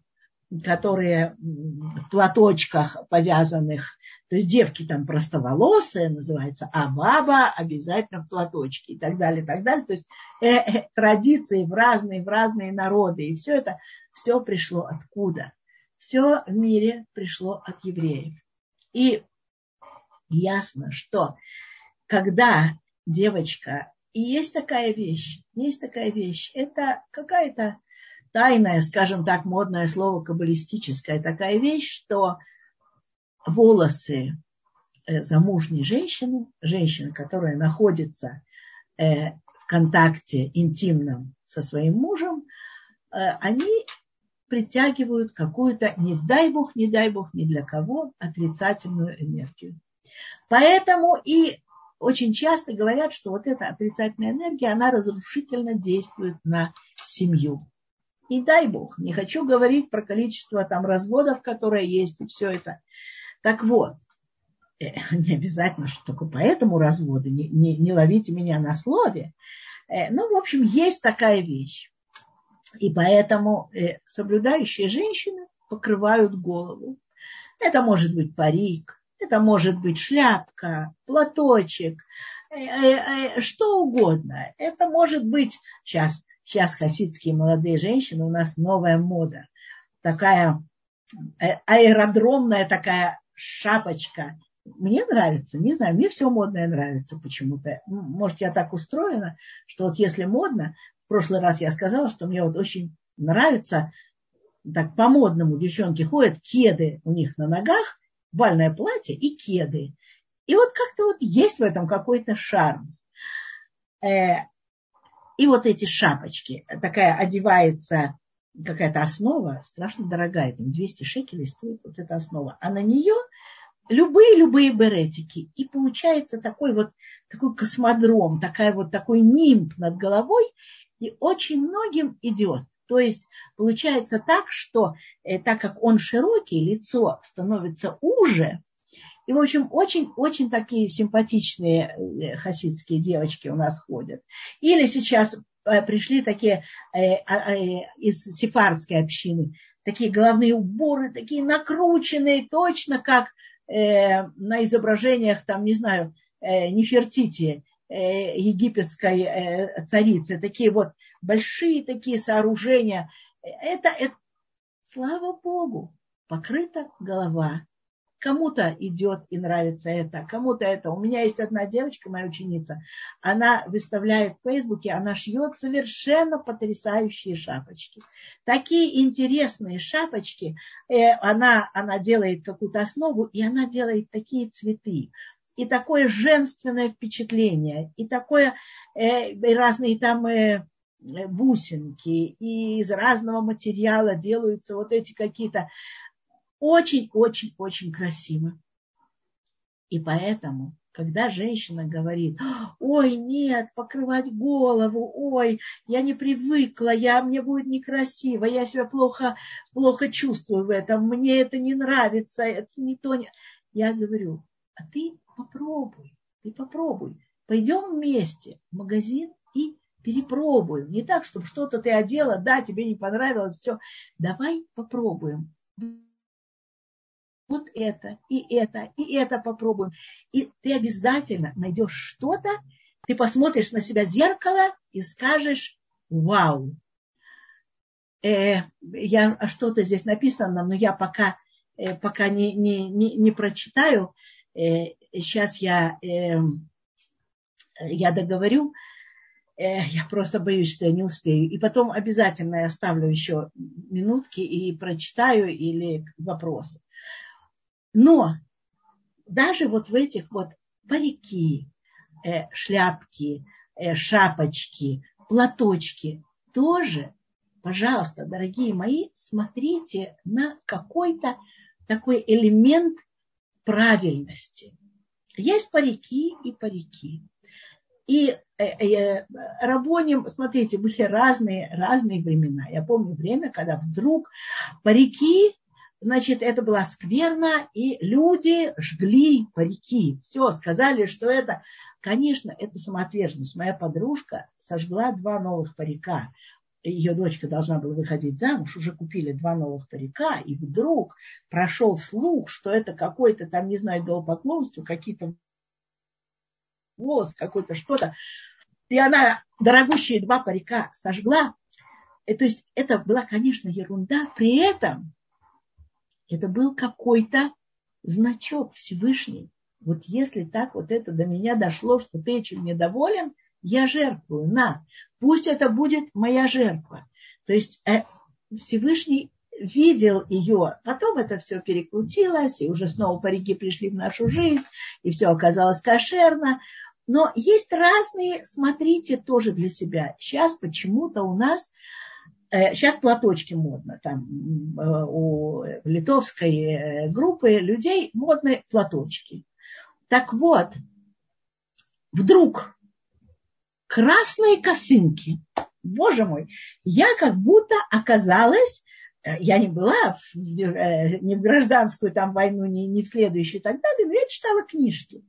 которые в платочках повязанных, то есть девки там простоволосые называется, а баба обязательно в платочке и так далее, и так далее. То есть э, э, традиции в разные, в разные народы. И все это, все пришло откуда? Все в мире пришло от евреев. И ясно, что когда девочка, и есть такая вещь, есть такая вещь, это какая-то тайная, скажем так, модное слово каббалистическое, такая вещь, что волосы э, замужней женщины, женщины, которая находится э, в контакте интимном со своим мужем, э, они притягивают какую-то, не дай бог, не дай бог, ни для кого, отрицательную энергию. Поэтому и очень часто говорят, что вот эта отрицательная энергия, она разрушительно действует на семью. И дай бог, не хочу говорить про количество там разводов, которые есть, и все это. Так вот, э, не обязательно, что только поэтому разводы, не, не, не ловите меня на слове. Э, ну, в общем, есть такая вещь. И поэтому э, соблюдающие женщины покрывают голову. Это может быть парик, это может быть шляпка, платочек, что угодно. Это может быть сейчас сейчас хасидские молодые женщины, у нас новая мода. Такая э, аэродромная такая шапочка. Мне нравится, не знаю, мне все модное нравится почему-то. Может, я так устроена, что вот если модно, в прошлый раз я сказала, что мне вот очень нравится, так по-модному девчонки ходят, кеды у них на ногах, бальное платье и кеды. И вот как-то вот есть в этом какой-то шарм. Э, и вот эти шапочки, такая одевается какая-то основа, страшно дорогая, там 200 шекелей стоит вот эта основа. А на нее любые-любые беретики. И получается такой вот такой космодром, такая вот такой нимб над головой, и очень многим идет. То есть получается так, что э, так как он широкий, лицо становится уже, и, в общем, очень-очень такие симпатичные э, хасидские девочки у нас ходят. Или сейчас э, пришли такие э, а, из сефардской общины, такие головные уборы, такие накрученные, точно как на изображениях, там, не знаю, Нефертити, египетской царицы, такие вот большие такие сооружения. Это, это слава Богу, покрыта голова Кому-то идет и нравится это, кому-то это. У меня есть одна девочка, моя ученица, она выставляет в Фейсбуке, она шьет совершенно потрясающие шапочки. Такие интересные шапочки, э, она, она делает какую-то основу, и она делает такие цветы и такое женственное впечатление, и такое э, разные там э, бусинки, и из разного материала делаются вот эти какие-то очень-очень-очень красиво. И поэтому, когда женщина говорит, ой, нет, покрывать голову, ой, я не привыкла, я, мне будет некрасиво, я себя плохо, плохо чувствую в этом, мне это не нравится, это не то. Не... Я говорю, а ты попробуй, ты попробуй. Пойдем вместе в магазин и перепробуем. Не так, чтобы что-то ты одела, да, тебе не понравилось, все. Давай попробуем вот это, и это, и это попробуем. И ты обязательно найдешь что-то, ты посмотришь на себя в зеркало и скажешь, вау. Э, я а что-то здесь написано, но я пока, э, пока не, не, не, не прочитаю. Э, сейчас я, э, я договорю. Э, я просто боюсь, что я не успею. И потом обязательно я оставлю еще минутки и прочитаю или вопросы. Но даже вот в этих вот парики, э, шляпки, э, шапочки, платочки тоже, пожалуйста, дорогие мои, смотрите на какой-то такой элемент правильности. Есть парики и парики. И э, э, Рабоним, смотрите, были разные, разные времена. Я помню время, когда вдруг парики значит, это была скверна, и люди жгли парики. Все, сказали, что это, конечно, это самоотверженность. Моя подружка сожгла два новых парика. Ее дочка должна была выходить замуж, уже купили два новых парика, и вдруг прошел слух, что это какой-то там, не знаю, идолопоклонство, какие-то волос, какой-то что-то. И она дорогущие два парика сожгла. И, то есть это была, конечно, ерунда. При этом это был какой-то значок Всевышний. Вот если так вот это до меня дошло, что ты этим недоволен, я жертвую, на, пусть это будет моя жертва. То есть э, Всевышний видел ее, потом это все перекрутилось, и уже снова парики пришли в нашу жизнь, и все оказалось кошерно. Но есть разные, смотрите тоже для себя. Сейчас почему-то у нас Сейчас э, платочки модно. Там э, у литовской э, группы людей модны платочки. Так вот, вдруг красные косынки. Боже мой, я как будто оказалась я не была в, ни в гражданскую там войну, ни, ни в следующую и так далее, но я читала книжки.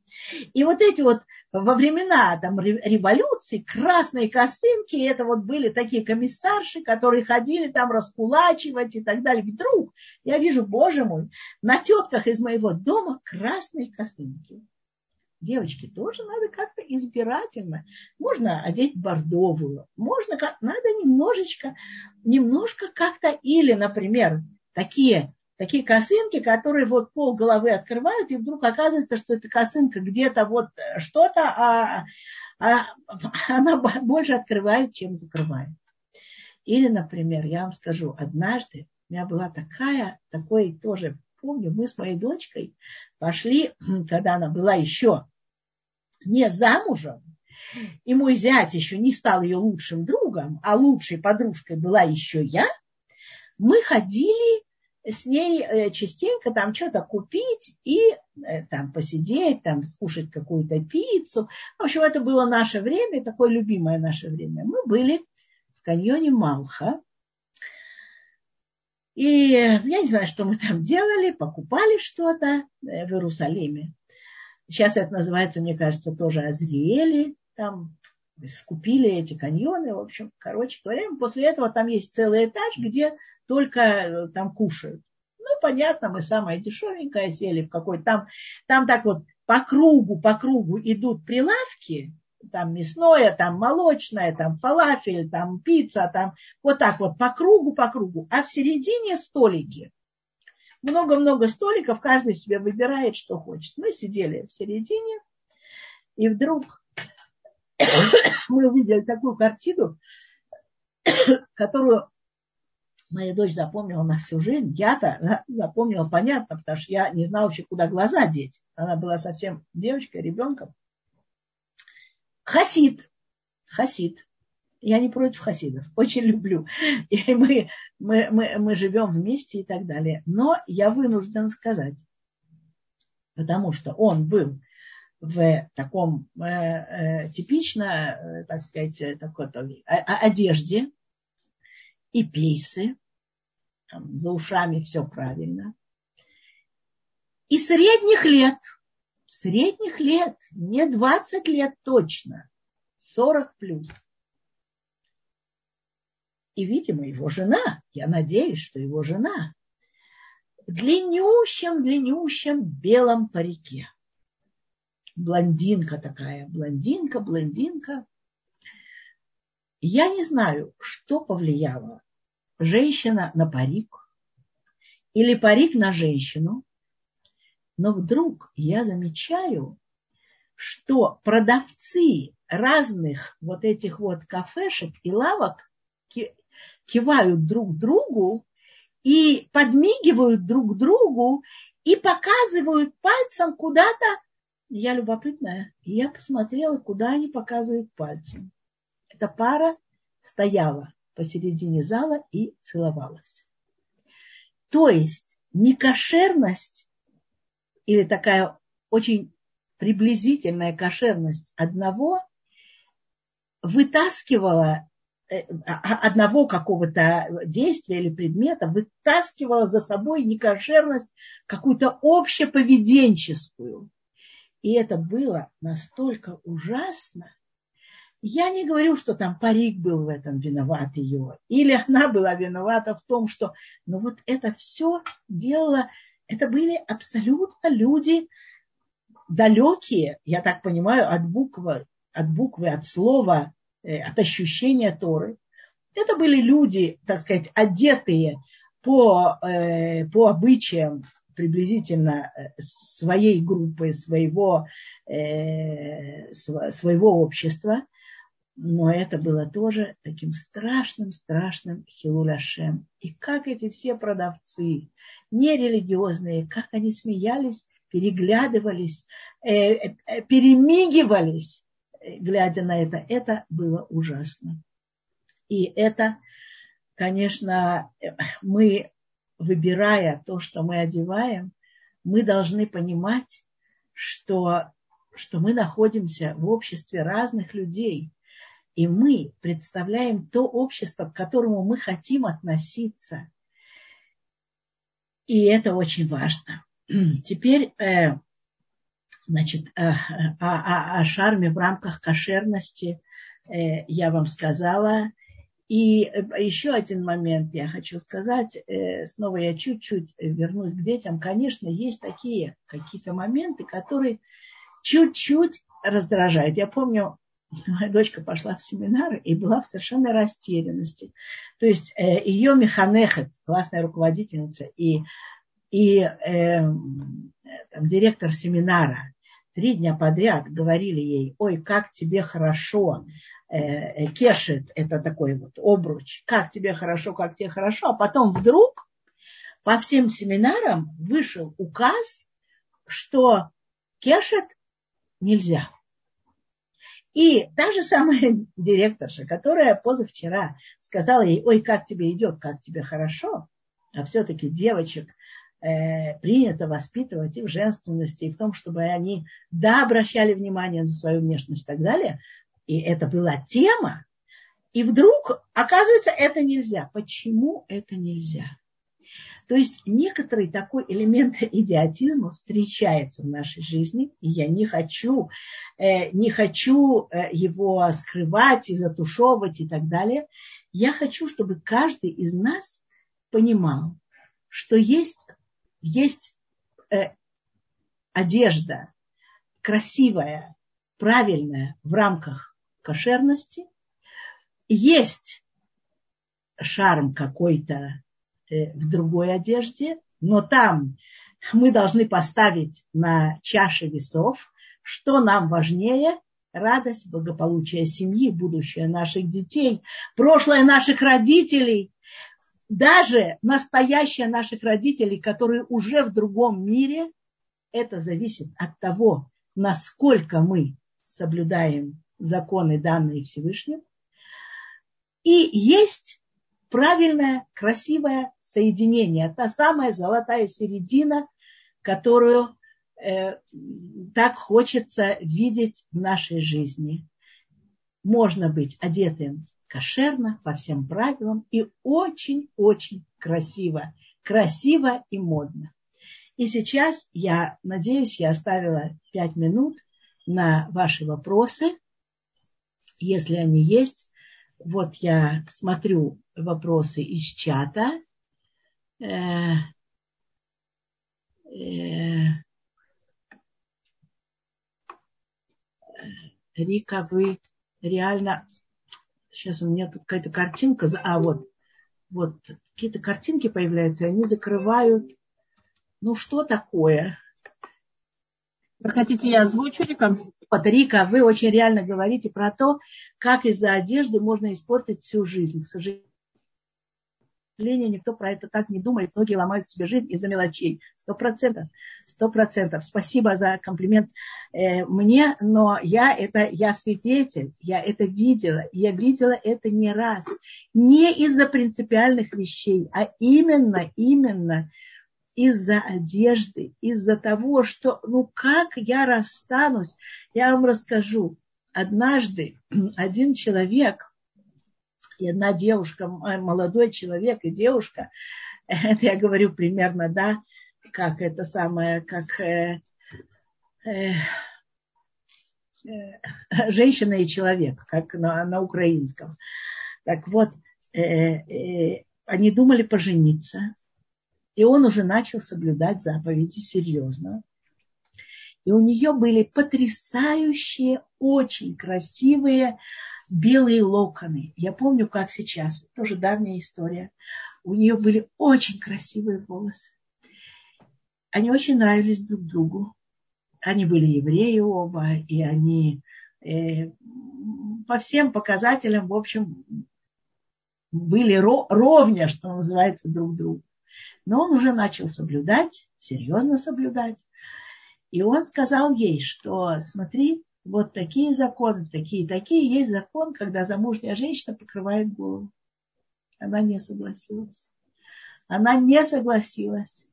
И вот эти вот во времена там, революции красные косынки, это вот были такие комиссарши, которые ходили там раскулачивать и так далее. Вдруг я вижу, боже мой, на тетках из моего дома красные косынки девочки, тоже надо как-то избирательно. Можно одеть бордовую, можно как, надо немножечко, немножко как-то, или, например, такие, такие косынки, которые вот пол головы открывают, и вдруг оказывается, что эта косынка где-то вот что-то, а, а она больше открывает, чем закрывает. Или, например, я вам скажу, однажды у меня была такая, такой тоже помню, мы с моей дочкой пошли, когда она была еще не замужем, и мой зять еще не стал ее лучшим другом, а лучшей подружкой была еще я, мы ходили с ней э, частенько там что-то купить и э, там посидеть, там скушать какую-то пиццу. В общем, это было наше время, такое любимое наше время. Мы были в каньоне Малха. И я не знаю, что мы там делали, покупали что-то э, в Иерусалиме. Сейчас это называется, мне кажется, тоже Азриэли. Там скупили эти каньоны. В общем, короче говоря, после этого там есть целый этаж, где только э, там кушают. Ну, понятно, мы самое дешевенькое сели в какой-то там, там так вот по кругу, по кругу идут прилавки, там мясное, там молочное, там фалафель, там пицца, там вот так вот по кругу, по кругу. А в середине столики много-много столиков, каждый себе выбирает, что хочет. Мы сидели в середине, и вдруг мы увидели такую картину, которую моя дочь запомнила на всю жизнь. Я-то запомнила, понятно, потому что я не знала вообще, куда глаза деть. Она была совсем девочкой, ребенком. Хасид. Хасид. Я не против хасидов, очень люблю. И мы, мы, мы, мы живем вместе и так далее. Но я вынуждена сказать, потому что он был в таком э, э, типично, э, так сказать, такой, одежде и пейсы, там, за ушами все правильно. И средних лет, средних лет, не 20 лет точно, 40 плюс. И, видимо, его жена, я надеюсь, что его жена, в длиннющем-длиннющем белом парике. Блондинка такая, блондинка, блондинка. Я не знаю, что повлияло. Женщина на парик или парик на женщину. Но вдруг я замечаю, что продавцы разных вот этих вот кафешек и лавок кивают друг другу и подмигивают друг другу и показывают пальцем куда-то. Я любопытная. И я посмотрела, куда они показывают пальцем. Эта пара стояла посередине зала и целовалась. То есть некошерность или такая очень приблизительная кошерность одного вытаскивала Э, а, одного какого-то действия или предмета вытаскивала за собой некошерность какую-то общеповеденческую. И это было настолько ужасно. Я не говорю, что там парик был в этом виноват ее, или она была виновата в том, что... Но вот это все делало... Это были абсолютно люди далекие, я так понимаю, от буквы, от буквы, от слова Э, от ощущения Торы. Это были люди, так сказать, одетые по, э, по обычаям приблизительно э, своей группы, своего, своего общества. Но это было тоже таким страшным, страшным хилуляшем. И как эти все продавцы, нерелигиозные, как они смеялись, переглядывались, перемигивались глядя на это, это было ужасно. И это, конечно, мы, выбирая то, что мы одеваем, мы должны понимать, что что мы находимся в обществе разных людей, и мы представляем то общество, к которому мы хотим относиться. И это очень важно. Теперь, э, значит, э, о, о, о шарме в рамках кошерности э, я вам сказала. И еще один момент я хочу сказать. Снова я чуть-чуть вернусь к детям. Конечно, есть такие какие-то моменты, которые чуть-чуть раздражают. Я помню, моя дочка пошла в семинар и была в совершенной растерянности. То есть э, ее механехет, классная руководительница, и, и э, там, директор семинара три дня подряд говорили ей, ой, как тебе хорошо, э, э, кешет, это такой вот обруч, как тебе хорошо, как тебе хорошо, а потом вдруг по всем семинарам вышел указ, что кешет нельзя. И та же самая директорша, которая позавчера сказала ей, ой, как тебе идет, как тебе хорошо, а все-таки девочек принято воспитывать и в женственности, и в том, чтобы они, да, обращали внимание за свою внешность и так далее. И это была тема. И вдруг, оказывается, это нельзя. Почему это нельзя? То есть некоторый такой элемент идиотизма встречается в нашей жизни, и я не хочу, э, не хочу э, его скрывать и затушевывать и так далее. Я хочу, чтобы каждый из нас понимал, что есть, есть э, одежда красивая, правильная в рамках кошерности, есть шарм какой-то Э, в другой одежде, но там мы должны поставить на чаше весов, что нам важнее, радость, благополучие семьи, будущее наших детей, прошлое наших родителей, даже настоящее наших родителей, которые уже в другом мире, это зависит от того, насколько мы соблюдаем законы, данные Всевышним. И есть правильное, красивое соединение, та самая золотая середина, которую э, так хочется видеть в нашей жизни. Можно быть одетым кошерно, по всем правилам и очень-очень красиво. Красиво и модно. И сейчас я надеюсь, я оставила пять минут на ваши вопросы. Если они есть, вот я смотрю вопросы из чата. Э, э, Рика, вы реально... Сейчас у меня тут какая-то картинка. А, вот. Вот какие-то картинки появляются, и они закрывают. Ну, что такое? Вы хотите, я озвучу, Рика? Вот, Рика, вы очень реально говорите про то, как из-за одежды можно испортить всю жизнь. К сожалению, никто про это так не думает. Многие ломают себе жизнь из-за мелочей. Сто процентов. Сто процентов. Спасибо за комплимент э, мне, но я это, я свидетель, я это видела. Я видела это не раз. Не из-за принципиальных вещей, а именно, именно из-за одежды, из-за того, что, ну как я расстанусь, я вам расскажу. Однажды один человек и одна девушка, молодой человек и девушка, это я говорю примерно, да, как это самое, как э, э, э, женщина и человек, как на, на украинском. Так вот, э, э, они думали пожениться, и он уже начал соблюдать заповеди серьезно. И у нее были потрясающие, очень красивые белые локоны. Я помню, как сейчас, тоже давняя история. У нее были очень красивые волосы. Они очень нравились друг другу. Они были евреи оба, и они э, по всем показателям, в общем, были ровня, что называется, друг другу. Но он уже начал соблюдать, серьезно соблюдать. И он сказал ей, что смотри, вот такие законы, такие, такие. Есть закон, когда замужняя женщина покрывает голову. Она не согласилась. Она не согласилась.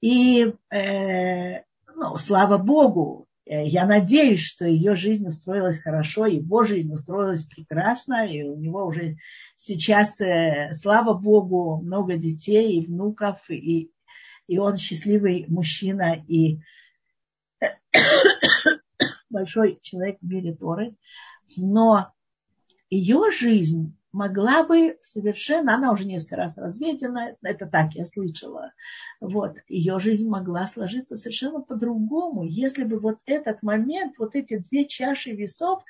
И, э, ну, слава Богу, Э, я надеюсь, что ее жизнь устроилась хорошо, его жизнь устроилась прекрасно, и у него уже сейчас, э, слава Богу, много детей и внуков, и, и он счастливый мужчина, и большой человек в мире Торы. Но ее жизнь могла бы совершенно, она уже несколько раз разведена, это так я слышала, вот, ее жизнь могла сложиться совершенно по-другому, если бы вот этот момент, вот эти две чаши весов,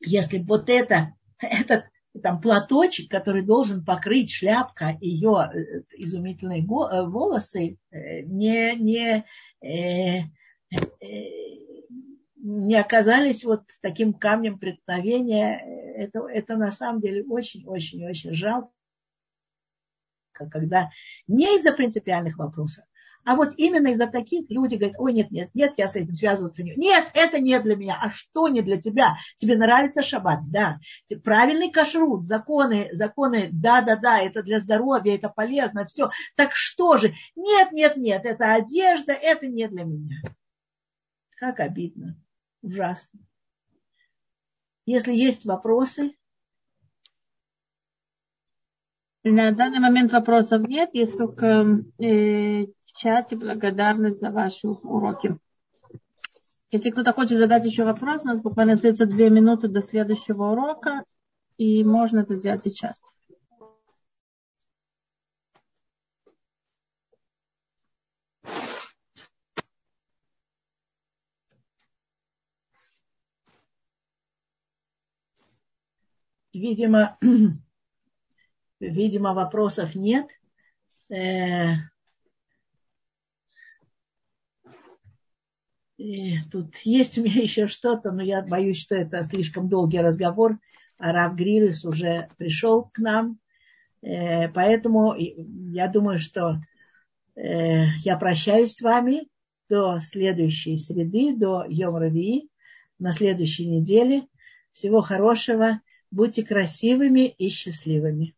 если бы вот это, этот там платочек, который должен покрыть шляпка ее э, изумительные э, волосы, э, не, не, не оказались вот таким камнем преткновения, это, это на самом деле очень-очень-очень жалко, когда не из-за принципиальных вопросов, а вот именно из-за таких люди говорят, ой, нет, нет, нет, я с этим связываться не Нет, это не для меня. А что не для тебя? Тебе нравится шаббат? Да. Правильный кашрут, законы, законы, да, да, да, это для здоровья, это полезно, все. Так что же? Нет, нет, нет, это одежда, это не для меня. Как обидно. Ужасно. Если есть вопросы. На данный момент вопросов нет, есть только э, в чате благодарность за ваши уроки. Если кто-то хочет задать еще вопрос, у нас буквально остается две минуты до следующего урока, и можно это сделать сейчас. Видимо, видимо, вопросов нет. Э, и тут есть у меня еще что-то, но я боюсь, что это слишком долгий разговор. А Рав Грилис уже пришел к нам. Э, поэтому я думаю, что э, я прощаюсь с вами до следующей среды, до Йом Равии, на следующей неделе. Всего хорошего. Будьте красивыми и счастливыми.